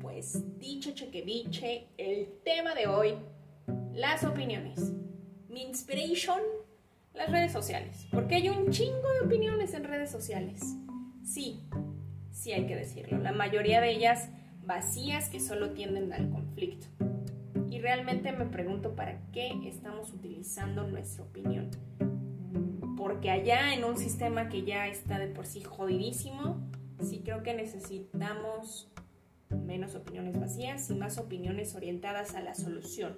Pues dicho chequeviche, el tema de hoy, las opiniones. Mi inspiration, las redes sociales. Porque hay un chingo de opiniones en redes sociales. Sí, sí hay que decirlo. La mayoría de ellas vacías que solo tienden al conflicto. Y realmente me pregunto para qué estamos utilizando nuestra opinión. Porque allá en un sistema que ya está de por sí jodidísimo, sí creo que necesitamos menos opiniones vacías y más opiniones orientadas a la solución.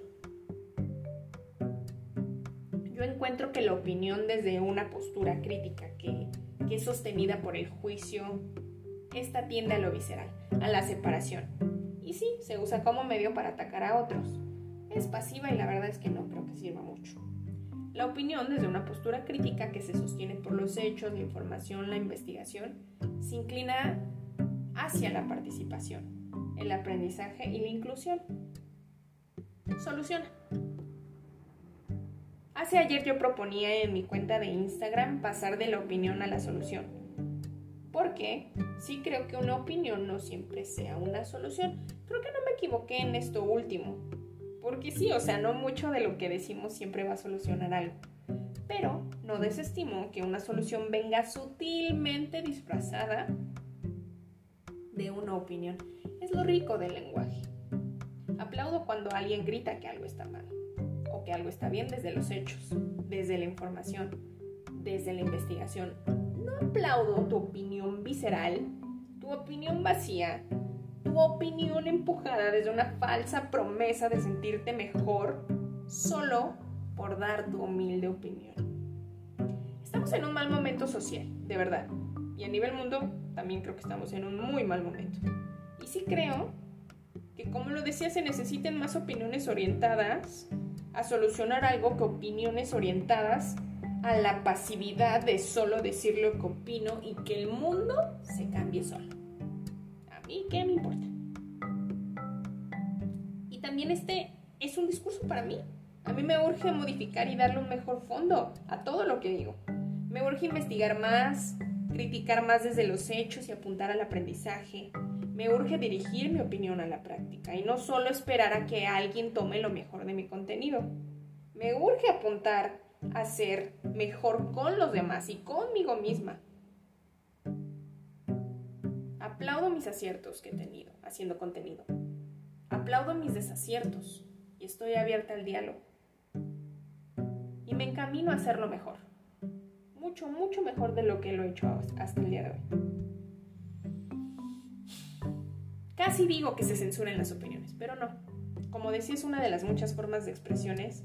Yo encuentro que la opinión desde una postura crítica que, que es sostenida por el juicio, esta tiende a lo visceral, a la separación. Y sí, se usa como medio para atacar a otros. Es pasiva y la verdad es que no creo que sirva mucho. La opinión desde una postura crítica que se sostiene por los hechos, la información, la investigación, se inclina hacia la participación, el aprendizaje y la inclusión. Soluciona. Hace ayer yo proponía en mi cuenta de Instagram pasar de la opinión a la solución. Porque sí creo que una opinión no siempre sea una solución. Creo que no me equivoqué en esto último. Porque sí, o sea, no mucho de lo que decimos siempre va a solucionar algo. Pero no desestimo que una solución venga sutilmente disfrazada de una opinión. Es lo rico del lenguaje. Aplaudo cuando alguien grita que algo está mal o que algo está bien desde los hechos, desde la información, desde la investigación. No aplaudo tu opinión visceral, tu opinión vacía, tu opinión empujada desde una falsa promesa de sentirte mejor solo por dar tu humilde opinión. Estamos en un mal momento social, de verdad. Y a nivel mundo también creo que estamos en un muy mal momento. Y sí creo que, como lo decía, se necesiten más opiniones orientadas a solucionar algo que opiniones orientadas a la pasividad de solo decir lo que opino y que el mundo se cambie solo. A mí, ¿qué me importa? Y también este es un discurso para mí. A mí me urge modificar y darle un mejor fondo a todo lo que digo. Me urge investigar más, criticar más desde los hechos y apuntar al aprendizaje. Me urge dirigir mi opinión a la práctica y no solo esperar a que alguien tome lo mejor de mi contenido. Me urge apuntar a ser mejor con los demás y conmigo misma. Aplaudo mis aciertos que he tenido haciendo contenido. Aplaudo mis desaciertos y estoy abierta al diálogo. Y me encamino a hacerlo mejor mucho, mucho mejor de lo que lo he hecho hasta el día de hoy. Casi digo que se censuren las opiniones, pero no. Como decía, es una de las muchas formas de expresiones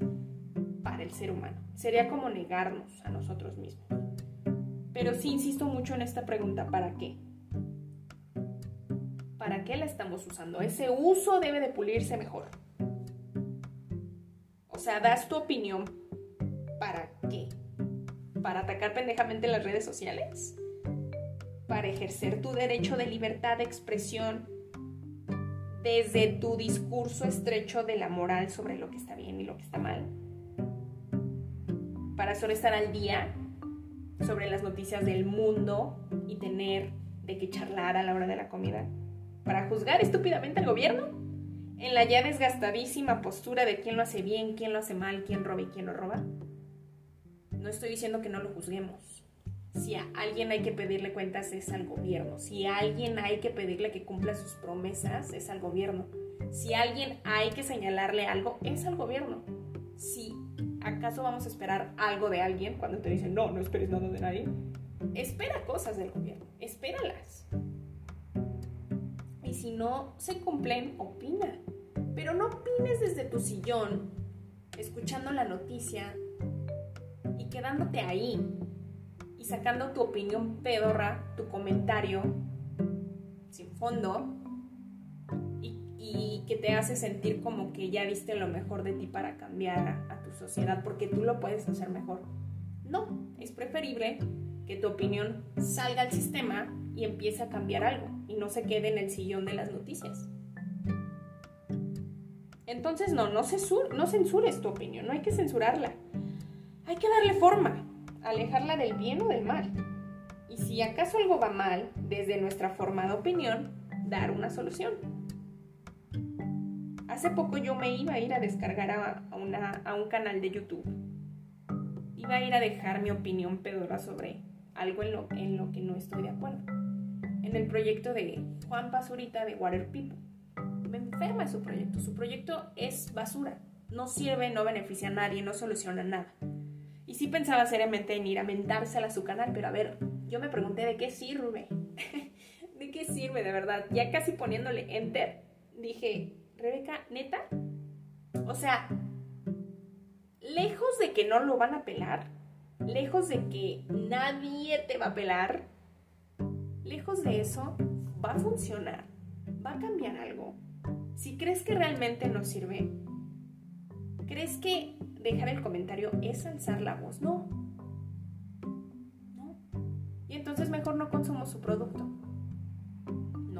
para el ser humano. Sería como negarnos a nosotros mismos. Pero sí insisto mucho en esta pregunta, ¿para qué? ¿Para qué la estamos usando? Ese uso debe de pulirse mejor. O sea, das tu opinión, ¿para qué? Para atacar pendejamente las redes sociales, para ejercer tu derecho de libertad de expresión desde tu discurso estrecho de la moral sobre lo que está bien y lo que está mal, para solo estar al día sobre las noticias del mundo y tener de qué charlar a la hora de la comida, para juzgar estúpidamente al gobierno en la ya desgastadísima postura de quién lo hace bien, quién lo hace mal, quién roba y quién no roba. No estoy diciendo que no lo juzguemos. Si a alguien hay que pedirle cuentas es al gobierno. Si a alguien hay que pedirle que cumpla sus promesas es al gobierno. Si a alguien hay que señalarle algo es al gobierno. Si acaso vamos a esperar algo de alguien cuando te dicen no, no esperes nada de nadie, espera cosas del gobierno, espéralas. Y si no se cumplen, opina. Pero no opines desde tu sillón, escuchando la noticia, quedándote ahí y sacando tu opinión pedorra, tu comentario sin fondo y, que te hace sentir como que ya diste lo mejor de ti para cambiar a, tu sociedad porque tú lo puedes hacer mejor. No, es preferible que tu opinión salga al sistema y empiece a cambiar algo y no se quede en el sillón de las noticias. Entonces, no, no, no censures tu opinión, no hay que censurarla hay que darle forma, alejarla del bien o del mal. Y si acaso algo va mal desde nuestra formada opinión, dar una solución. Hace poco yo me iba a ir a descargar a, a un canal de YouTube. Iba a ir a dejar mi opinión pedora sobre algo en lo, en lo que no estoy de acuerdo. En el proyecto de Juan Pazurita de Water People. Me enferma su proyecto. Su proyecto es basura. No sirve, no beneficia a nadie, no soluciona nada. Y sí pensaba seriamente en ir a mentársela a su canal, pero a ver, yo me pregunté de qué sirve. ¿De qué sirve de verdad? Ya casi poniéndole enter, dije, Rebeca, neta. O sea, lejos de que no lo van a pelar, lejos de que nadie te va a pelar, lejos de eso, va a funcionar, va a cambiar algo. Si crees que realmente no sirve, ¿crees que dejar el comentario es alzar la voz? No. Y entonces mejor no consumo su producto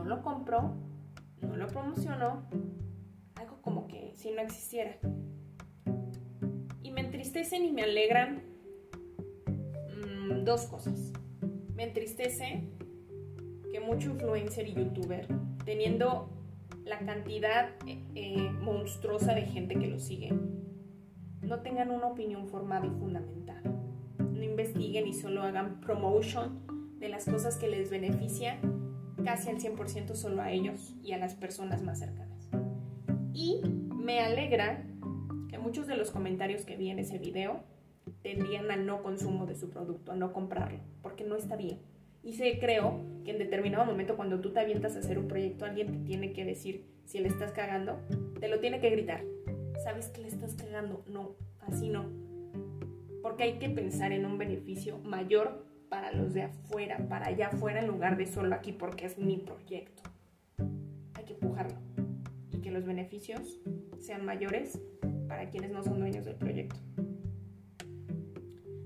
no lo compró, no lo promocionó, algo como que si no existiera. Y me entristecen y me alegran mm, dos cosas. Me entristece que mucho influencer y youtuber, teniendo la cantidad eh, eh, monstruosa de gente que lo sigue, no tengan una opinión formada y fundamentada. No investiguen y solo hagan promotion de las cosas que les benefician casi al 100% solo a ellos y a las personas más cercanas. Y me alegra que muchos de los comentarios que vi en ese video tendían al no consumo de su producto, a no comprarlo, porque no está bien. Y sé, creo que en determinado momento cuando tú te avientas a hacer un proyecto, alguien te tiene que decir si le estás cagando, te lo tiene que gritar. ¿Sabes que le estás cagando? No, así no. Porque hay que pensar en un beneficio mayor para los de afuera, para allá afuera en lugar de solo aquí porque es mi proyecto. Hay que empujarlo y que los beneficios sean mayores para quienes no son dueños del proyecto.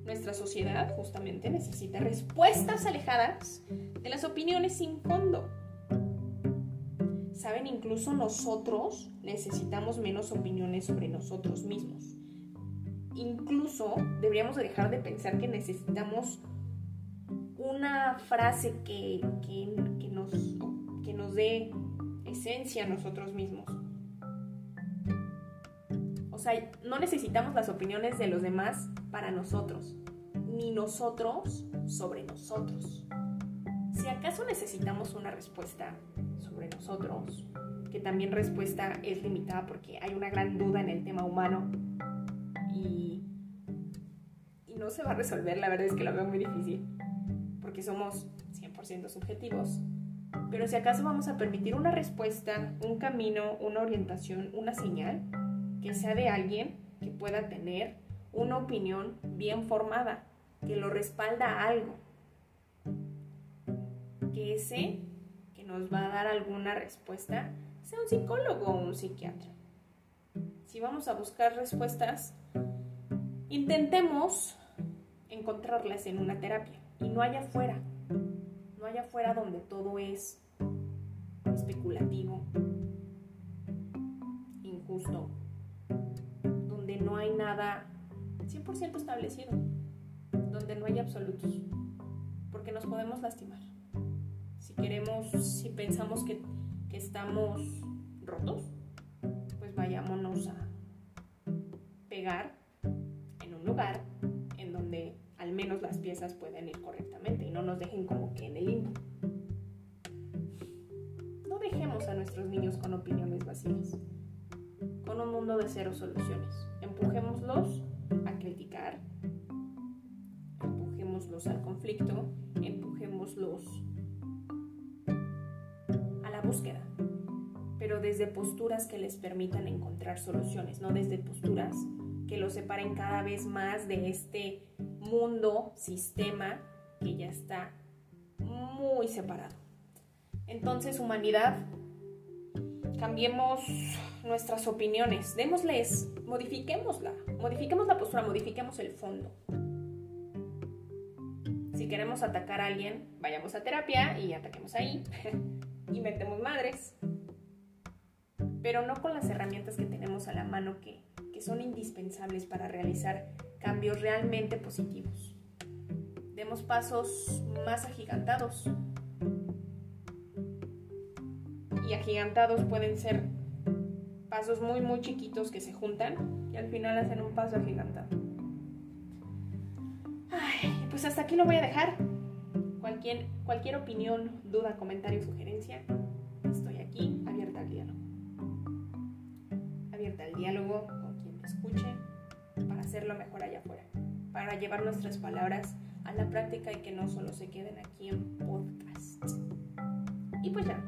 Nuestra sociedad justamente necesita respuestas alejadas de las opiniones sin fondo. Saben, incluso nosotros necesitamos menos opiniones sobre nosotros mismos. Incluso deberíamos dejar de pensar que necesitamos una frase que, nos, que nos dé esencia a nosotros mismos. O sea, no necesitamos las opiniones de los demás para nosotros, ni nosotros sobre nosotros. Si acaso necesitamos una respuesta sobre nosotros, que también respuesta es limitada porque hay una gran duda en el tema humano y, y no se va a resolver, la verdad es que lo veo muy difícil porque somos 100% subjetivos. Pero si acaso vamos a permitir una respuesta, un camino, una orientación, una señal, que sea de alguien que pueda tener una opinión bien formada, que lo respalda a algo. Que ese nos va a dar alguna respuesta sea un psicólogo o un psiquiatra. Si vamos a buscar respuestas, intentemos encontrarlas en una terapia y no haya afuera, no haya afuera donde todo es especulativo, injusto, donde no hay nada 100% establecido, donde no hay absolutos, porque nos podemos lastimar. Queremos, si pensamos que, que estamos rotos, pues vayámonos a pegar en un lugar en donde al menos las piezas pueden ir correctamente y no nos dejen como que en el limbo. No dejemos a nuestros niños con opiniones vacías, con un mundo de cero soluciones. Empujémoslos a criticar, empujémoslos al conflicto, empujémoslos búsqueda, pero desde posturas que les permitan encontrar soluciones, no desde posturas que los separen cada vez más de este mundo, sistema que ya está muy separado. Entonces, humanidad, cambiemos nuestras opiniones, démosles, modifiquémosla, modifiquemos la postura, modifiquemos el fondo. Si queremos atacar a alguien, vayamos a terapia y ataquemos ahí, inventemos madres, pero no con las herramientas que tenemos a la mano que, que son indispensables para realizar cambios realmente positivos. Demos pasos más agigantados. y agigantados pueden ser pasos muy muy chiquitos que se juntan y al final hacen un paso agigantado. Ay, pues hasta aquí lo voy a dejar. Cualquier, cualquier opinión, duda, comentario, sugerencia, estoy aquí abierta al diálogo. Abierta al diálogo con quien me escuche para hacerlo mejor allá afuera. Para llevar nuestras palabras a la práctica y que no solo se queden aquí en podcast. Y pues ya,